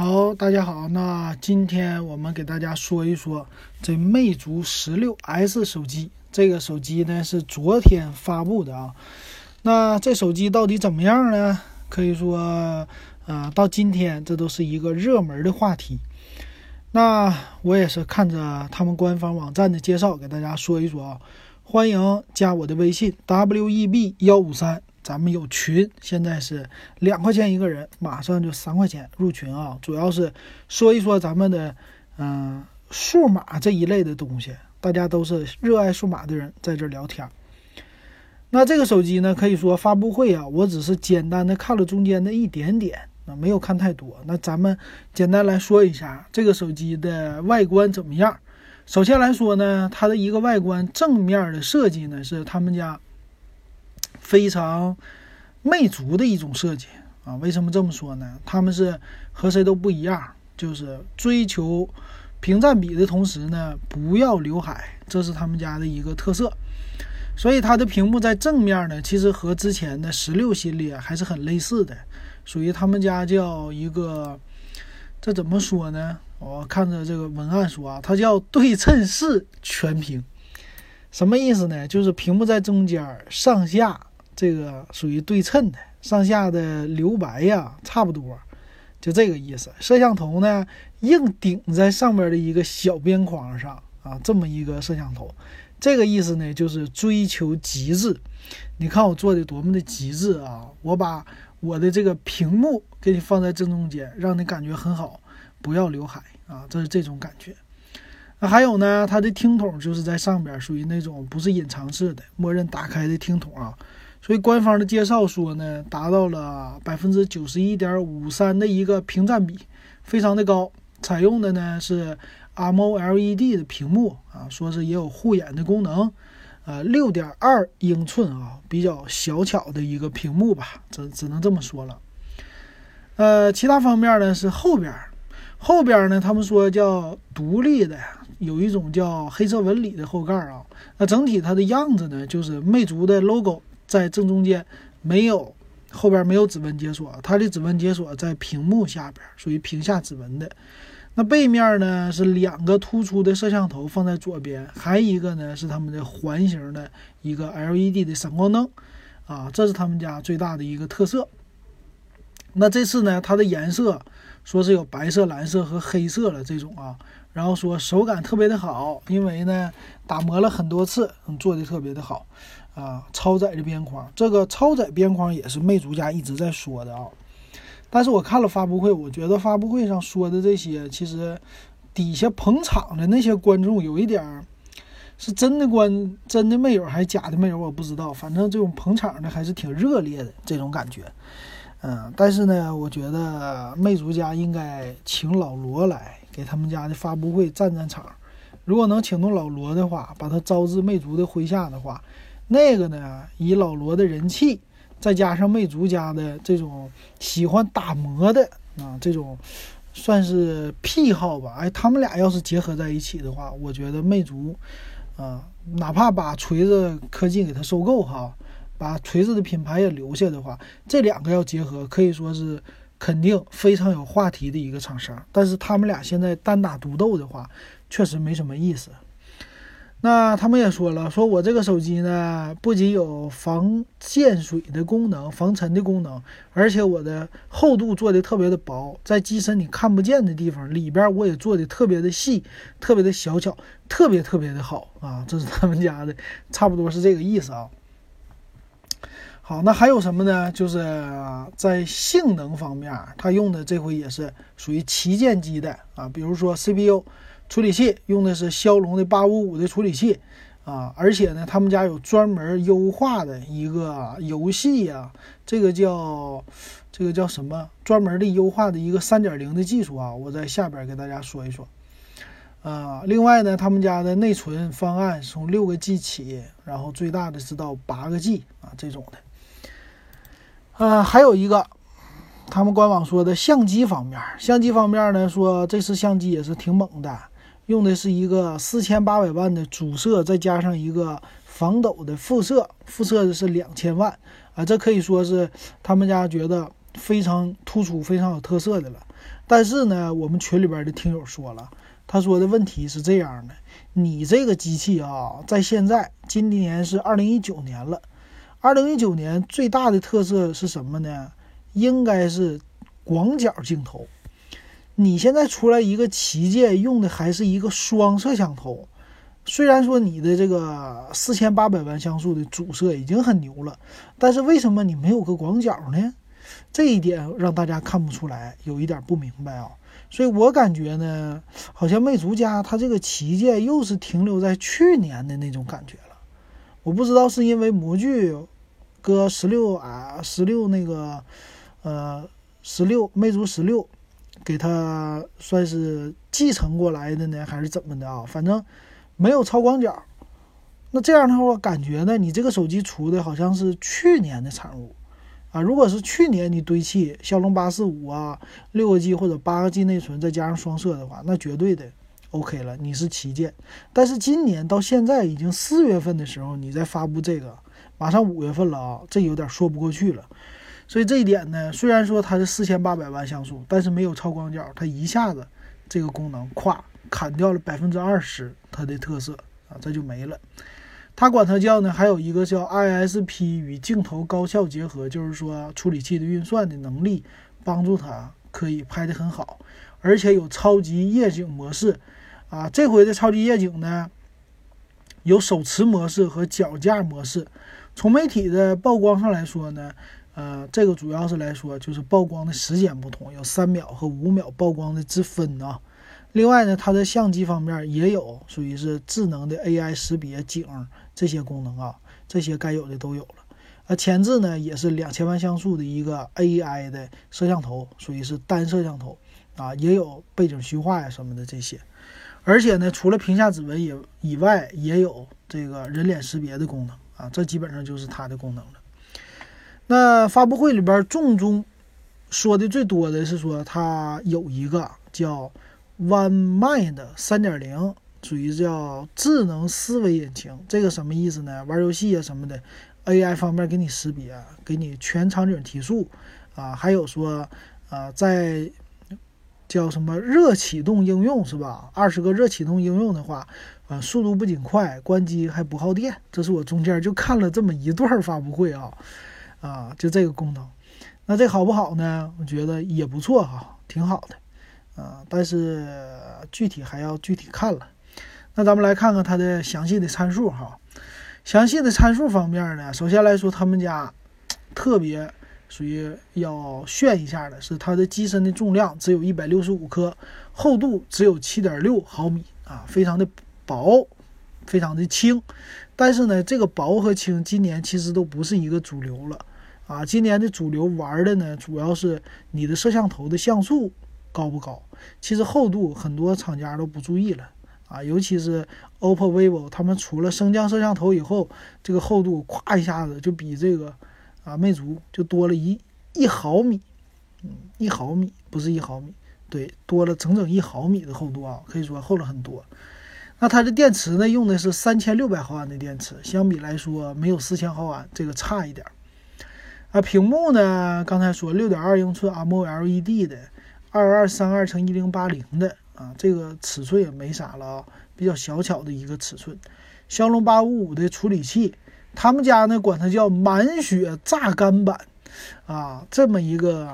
好，大家好，那今天我们给大家说一说这魅族十六 S 手机。这个手机呢是昨天发布的啊。那这手机到底怎么样呢？可以说，呃，到今天这都是一个热门的话题。那我也是看着他们官方网站的介绍，给大家说一说啊。欢迎加我的微信 w e b 幺五三。咱们有群，现在是两块钱一个人，马上就三块钱入群啊！主要是说一说咱们的，嗯，数码这一类的东西，大家都是热爱数码的人，在这聊天。那这个手机呢，可以说发布会啊，我只是简单的看了中间的一点点，啊，没有看太多。那咱们简单来说一下这个手机的外观怎么样。首先来说呢，它的一个外观正面的设计呢，是他们家。非常魅族的一种设计啊！为什么这么说呢？他们是和谁都不一样，就是追求屏占比的同时呢，不要刘海，这是他们家的一个特色。所以它的屏幕在正面呢，其实和之前的十六系列还是很类似的，属于他们家叫一个，这怎么说呢？我看着这个文案说啊，它叫对称式全屏，什么意思呢？就是屏幕在中间，上下。这个属于对称的，上下的留白呀，差不多，就这个意思。摄像头呢，硬顶在上边的一个小边框上啊，这么一个摄像头，这个意思呢，就是追求极致。你看我做的多么的极致啊！我把我的这个屏幕给你放在正中间，让你感觉很好，不要刘海啊，这是这种感觉。那还有呢，它的听筒就是在上边，属于那种不是隐藏式的，默认打开的听筒啊。所以官方的介绍说呢，达到了百分之九十一点五三的一个屏占比，非常的高。采用的呢是 AMOLED 的屏幕啊，说是也有护眼的功能。呃，六点二英寸啊，比较小巧的一个屏幕吧，只只能这么说了。呃，其他方面呢是后边，后边呢他们说叫独立的，有一种叫黑色纹理的后盖啊。那整体它的样子呢，就是魅族的 logo。在正中间没有，后边没有指纹解锁，它的指纹解锁在屏幕下边，属于屏下指纹的。那背面呢是两个突出的摄像头放在左边，还一个呢是他们的环形的一个 LED 的闪光灯，啊，这是他们家最大的一个特色。那这次呢，它的颜色说是有白色、蓝色和黑色的这种啊，然后说手感特别的好，因为呢打磨了很多次，做的特别的好。啊，超窄的边框，这个超窄边框也是魅族家一直在说的啊。但是我看了发布会，我觉得发布会上说的这些，其实底下捧场的那些观众有一点儿是真的观真的没有还是假的没有，我不知道。反正这种捧场的还是挺热烈的这种感觉。嗯，但是呢，我觉得魅族家应该请老罗来给他们家的发布会站站场。如果能请动老罗的话，把他招至魅族的麾下的话。那个呢，以老罗的人气，再加上魅族家的这种喜欢打磨的啊，这种算是癖好吧。哎，他们俩要是结合在一起的话，我觉得魅族啊，哪怕把锤子科技给它收购哈，把锤子的品牌也留下的话，这两个要结合，可以说是肯定非常有话题的一个厂商。但是他们俩现在单打独斗的话，确实没什么意思。那他们也说了，说我这个手机呢，不仅有防溅水的功能、防尘的功能，而且我的厚度做的特别的薄，在机身你看不见的地方，里边我也做的特别的细、特别的小巧，特别特别的好啊！这是他们家的，差不多是这个意思啊。好，那还有什么呢？就是在性能方面，它用的这回也是属于旗舰机的啊，比如说 CPU。处理器用的是骁龙的八五五的处理器啊，而且呢，他们家有专门优化的一个游戏呀，这个叫这个叫什么？专门的优化的一个三点零的技术啊，我在下边给大家说一说。啊，另外呢，他们家的内存方案从六个 G 起，然后最大的是到八个 G 啊这种的。啊，还有一个。他们官网说的相机方面，相机方面呢，说这次相机也是挺猛的，用的是一个四千八百万的主摄，再加上一个防抖的副摄，副摄的是两千万啊，这可以说是他们家觉得非常突出、非常有特色的了。但是呢，我们群里边的听友说了，他说的问题是这样的：你这个机器啊，在现在今年是二零一九年了，二零一九年最大的特色是什么呢？应该是广角镜头。你现在出来一个旗舰，用的还是一个双摄像头。虽然说你的这个四千八百万像素的主摄已经很牛了，但是为什么你没有个广角呢？这一点让大家看不出来，有一点不明白啊。所以我感觉呢，好像魅族家它这个旗舰又是停留在去年的那种感觉了。我不知道是因为模具搁十六啊，十六那个呃十六魅族十六给它算是继承过来的呢，还是怎么的啊？反正。没有超广角，那这样的话，感觉呢，你这个手机出的好像是去年的产物啊。如果是去年你堆砌骁龙八四五啊，六个 G 或者八个 G 内存，再加上双摄的话，那绝对的 OK 了，你是旗舰。但是今年到现在已经四月份的时候，你再发布这个，马上五月份了啊，这有点说不过去了。所以这一点呢，虽然说它是四千八百万像素，但是没有超广角，它一下子这个功能咵。砍掉了百分之二十，它的特色啊，这就没了。它管它叫呢，还有一个叫 ISP 与镜头高效结合，就是说处理器的运算的能力帮助它可以拍得很好，而且有超级夜景模式啊。这回的超级夜景呢，有手持模式和脚架模式。从媒体的曝光上来说呢，呃，这个主要是来说就是曝光的时间不同，有三秒和五秒曝光的之分啊。另外呢，它的相机方面也有属于是智能的 AI 识别景这些功能啊，这些该有的都有了。呃，前置呢也是两千万像素的一个 AI 的摄像头，属于是单摄像头啊，也有背景虚化呀什么的这些。而且呢，除了屏下指纹也以外，也有这个人脸识别的功能啊，这基本上就是它的功能了。那发布会里边重中说的最多的是说它有一个叫。OneMind 三点零属于叫智能思维引擎，这个什么意思呢？玩游戏啊什么的，AI 方面给你识别，给你全场景提速啊，还有说啊，在叫什么热启动应用是吧？二十个热启动应用的话，啊，速度不仅快，关机还不耗电。这是我中间就看了这么一段发布会啊，啊，就这个功能，那这好不好呢？我觉得也不错哈，挺好的。啊，但是具体还要具体看了。那咱们来看看它的详细的参数哈。详细的参数方面呢，首先来说，他们家特别属于要炫一下的是它的机身的重量只有一百六十五克，厚度只有七点六毫米啊，非常的薄，非常的轻。但是呢，这个薄和轻今年其实都不是一个主流了啊。今年的主流玩的呢，主要是你的摄像头的像素。高不高？其实厚度很多厂家都不注意了啊，尤其是 OPPO、vivo，他们除了升降摄像头以后，这个厚度咵一下子就比这个啊魅族就多了一一毫米，嗯，一毫米不是一毫米，对，多了整整一毫米的厚度啊，可以说厚了很多。那它的电池呢，用的是三千六百毫安的电池，相比来说没有四千毫安这个差一点儿。啊，屏幕呢，刚才说六点二英寸 AMOLED 的。二二三二乘一零八零的啊，这个尺寸也没啥了啊，比较小巧的一个尺寸。骁龙八五五的处理器，他们家呢管它叫满血榨干版啊，这么一个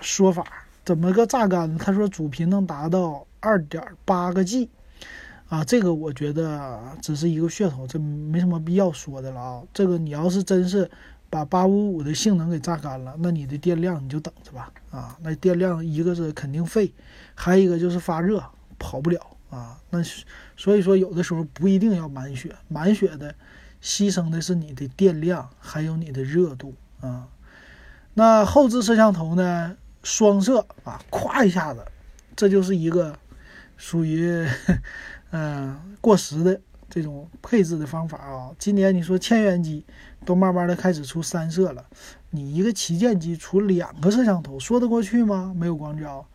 说法。怎么个榨干呢？他说主频能达到二点八个 G 啊，这个我觉得只是一个噱头，这没什么必要说的了啊。这个你要是真是。把八五五的性能给榨干了，那你的电量你就等着吧啊！那电量一个是肯定废，还有一个就是发热跑不了啊。那所以说有的时候不一定要满血，满血的牺牲的是你的电量还有你的热度啊。那后置摄像头呢，双摄啊，咵一下子，这就是一个属于嗯 过时的。这种配置的方法啊，今年你说千元机都慢慢的开始出三摄了，你一个旗舰机出两个摄像头，说得过去吗？没有广角，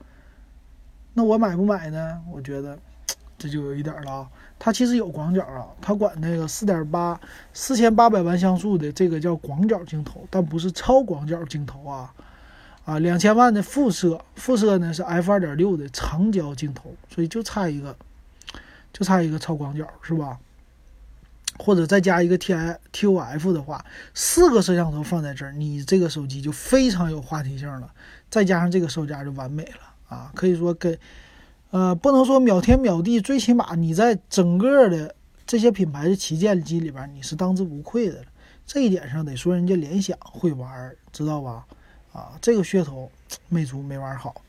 那我买不买呢？我觉得 这就有一点了啊。它其实有广角啊，它管那个四点八四千八百万像素的这个叫广角镜头，但不是超广角镜头啊。啊，两千万的副摄，副摄呢是 f 二点六的长焦镜头，所以就差一个，就差一个超广角，是吧？或者再加一个 T I T O F 的话，四个摄像头放在这儿，你这个手机就非常有话题性了。再加上这个售价就完美了啊，可以说跟，呃，不能说秒天秒地，最起码你在整个的这些品牌的旗舰机里边，你是当之无愧的了。这一点上得说人家联想会玩，知道吧？啊，这个噱头，魅族没玩好。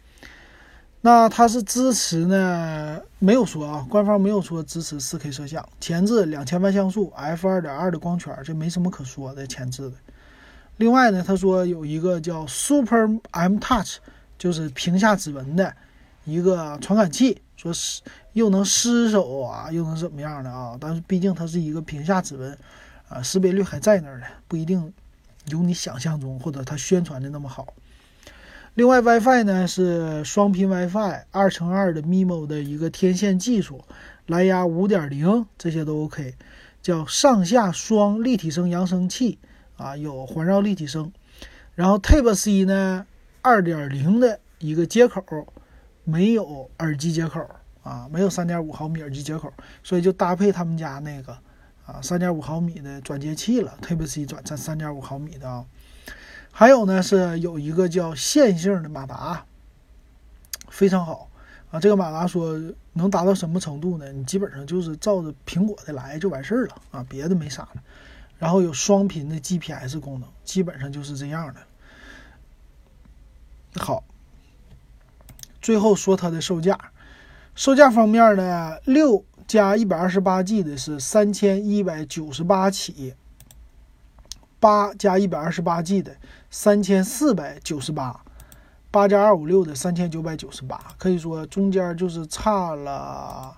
那它是支持呢？没有说啊，官方没有说支持 4K 摄像，前置两千万像素，f 二点二的光圈，这没什么可说的，前置的。另外呢，他说有一个叫 Super M Touch，就是屏下指纹的一个传感器，说是又能湿手啊，又能怎么样的啊？但是毕竟它是一个屏下指纹，啊，识别率还在那儿呢，不一定有你想象中或者它宣传的那么好。另外，WiFi 呢是双频 WiFi，二乘二的 MIMO 的一个天线技术，蓝牙五点零这些都 OK，叫上下双立体声扬声器啊，有环绕立体声。然后 Type C 呢，二点零的一个接口，没有耳机接口啊，没有三点五毫米耳机接口，所以就搭配他们家那个啊三点五毫米的转接器了，Type C 转三三点五毫米的啊。还有呢，是有一个叫线性的马达，非常好啊。这个马达说能达到什么程度呢？你基本上就是照着苹果的来就完事儿了啊，别的没啥了。然后有双频的 GPS 功能，基本上就是这样的。好，最后说它的售价，售价方面呢，六加一百二十八 G 的是三千一百九十八起。八加一百二十八 G 的三千四百九十八，八加二五六的三千九百九十八，可以说中间就是差了，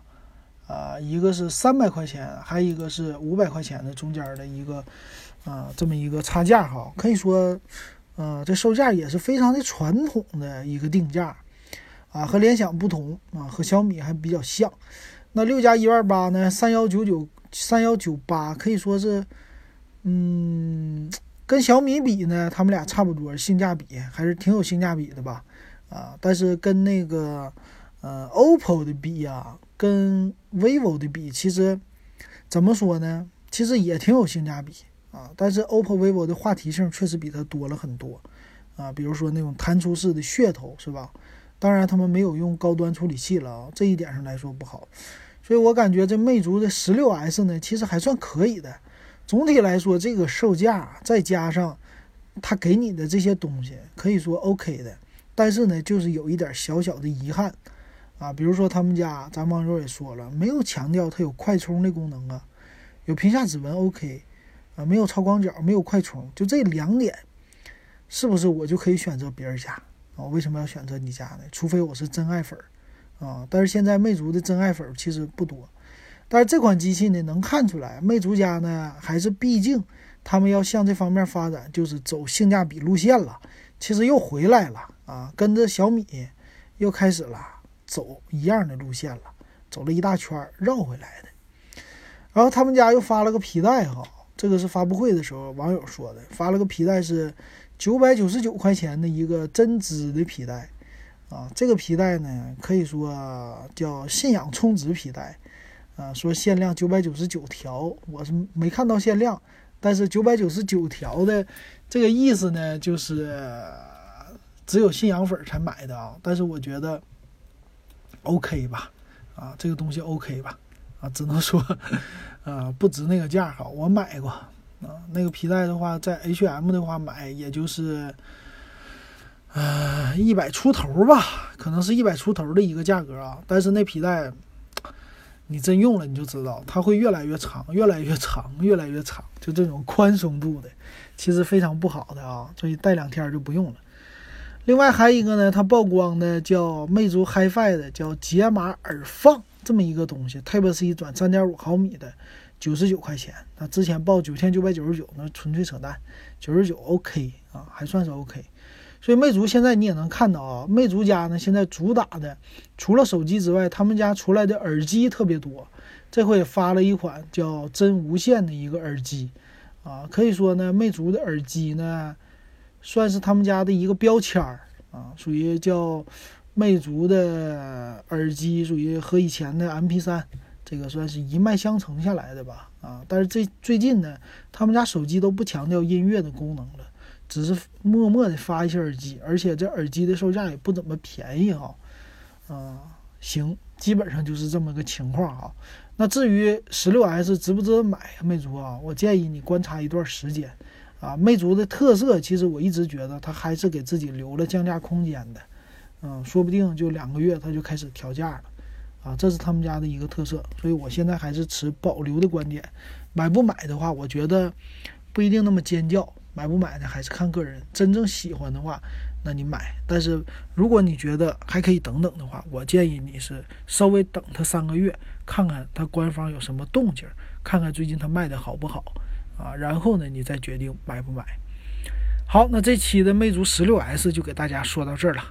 呃，一个是三百块钱，还有一个是五百块钱的中间的一个，啊，这么一个差价哈。可以说，呃，这售价也是非常的传统的一个定价，啊，和联想不同啊，和小米还比较像。那六加一万八呢，三幺九九三幺九八，可以说是。嗯，跟小米比呢，他们俩差不多，性价比还是挺有性价比的吧？啊，但是跟那个呃 OPPO 的比呀，跟 vivo 的比，其实怎么说呢？其实也挺有性价比啊。但是 OPPO、vivo 的话题性确实比它多了很多啊。比如说那种弹出式的噱头，是吧？当然他们没有用高端处理器了啊，这一点上来说不好。所以我感觉这魅族的十六 S 呢，其实还算可以的。总体来说，这个售价再加上他给你的这些东西，可以说 OK 的。但是呢，就是有一点小小的遗憾啊，比如说他们家，咱网友也说了，没有强调它有快充的功能啊，有屏下指纹 OK 啊，没有超广角，没有快充，就这两点，是不是我就可以选择别人家啊？为什么要选择你家呢？除非我是真爱粉啊。但是现在魅族的真爱粉其实不多。但是这款机器呢，能看出来，魅族家呢还是毕竟他们要向这方面发展，就是走性价比路线了。其实又回来了啊，跟着小米又开始了走一样的路线了，走了一大圈绕回来的。然后他们家又发了个皮带哈，这个是发布会的时候网友说的，发了个皮带是九百九十九块钱的一个针织的皮带啊，这个皮带呢可以说叫信仰充值皮带。啊，说限量九百九十九条，我是没看到限量，但是九百九十九条的这个意思呢，就是只有信仰粉才买的啊。但是我觉得 OK 吧，啊，这个东西 OK 吧，啊，只能说啊不值那个价哈。我买过啊，那个皮带的话，在 HM 的话买也就是呃一百出头吧，可能是一百出头的一个价格啊。但是那皮带。你真用了，你就知道它会越来越长，越来越长，越来越长，就这种宽松度的，其实非常不好的啊，所以戴两天就不用了。另外还有一个呢，它曝光的叫魅族 HiFi 的叫解码耳放这么一个东西，Type C 转三点五毫米的，九十九块钱。那之前报九千九百九十九，那纯粹扯淡，九十九 OK 啊，还算是 OK。所以魅族现在你也能看到啊，魅族家呢现在主打的除了手机之外，他们家出来的耳机特别多。这回也发了一款叫真无线的一个耳机，啊，可以说呢，魅族的耳机呢算是他们家的一个标签儿啊，属于叫魅族的耳机，属于和以前的 MP3 这个算是一脉相承下来的吧，啊，但是这最近呢，他们家手机都不强调音乐的功能了，只是默默的发一些耳机，而且这耳机的售价也不怎么便宜哈，啊，行，基本上就是这么个情况哈。那至于十六 S 值不值得买？魅族啊，我建议你观察一段时间，啊，魅族的特色其实我一直觉得它还是给自己留了降价空间的，嗯，说不定就两个月它就开始调价了，啊，这是他们家的一个特色，所以我现在还是持保留的观点，买不买的话，我觉得不一定那么尖叫，买不买呢还是看个人，真正喜欢的话。那你买，但是如果你觉得还可以等等的话，我建议你是稍微等它三个月，看看它官方有什么动静，看看最近它卖的好不好啊，然后呢，你再决定买不买。好，那这期的魅族十六 S 就给大家说到这儿了。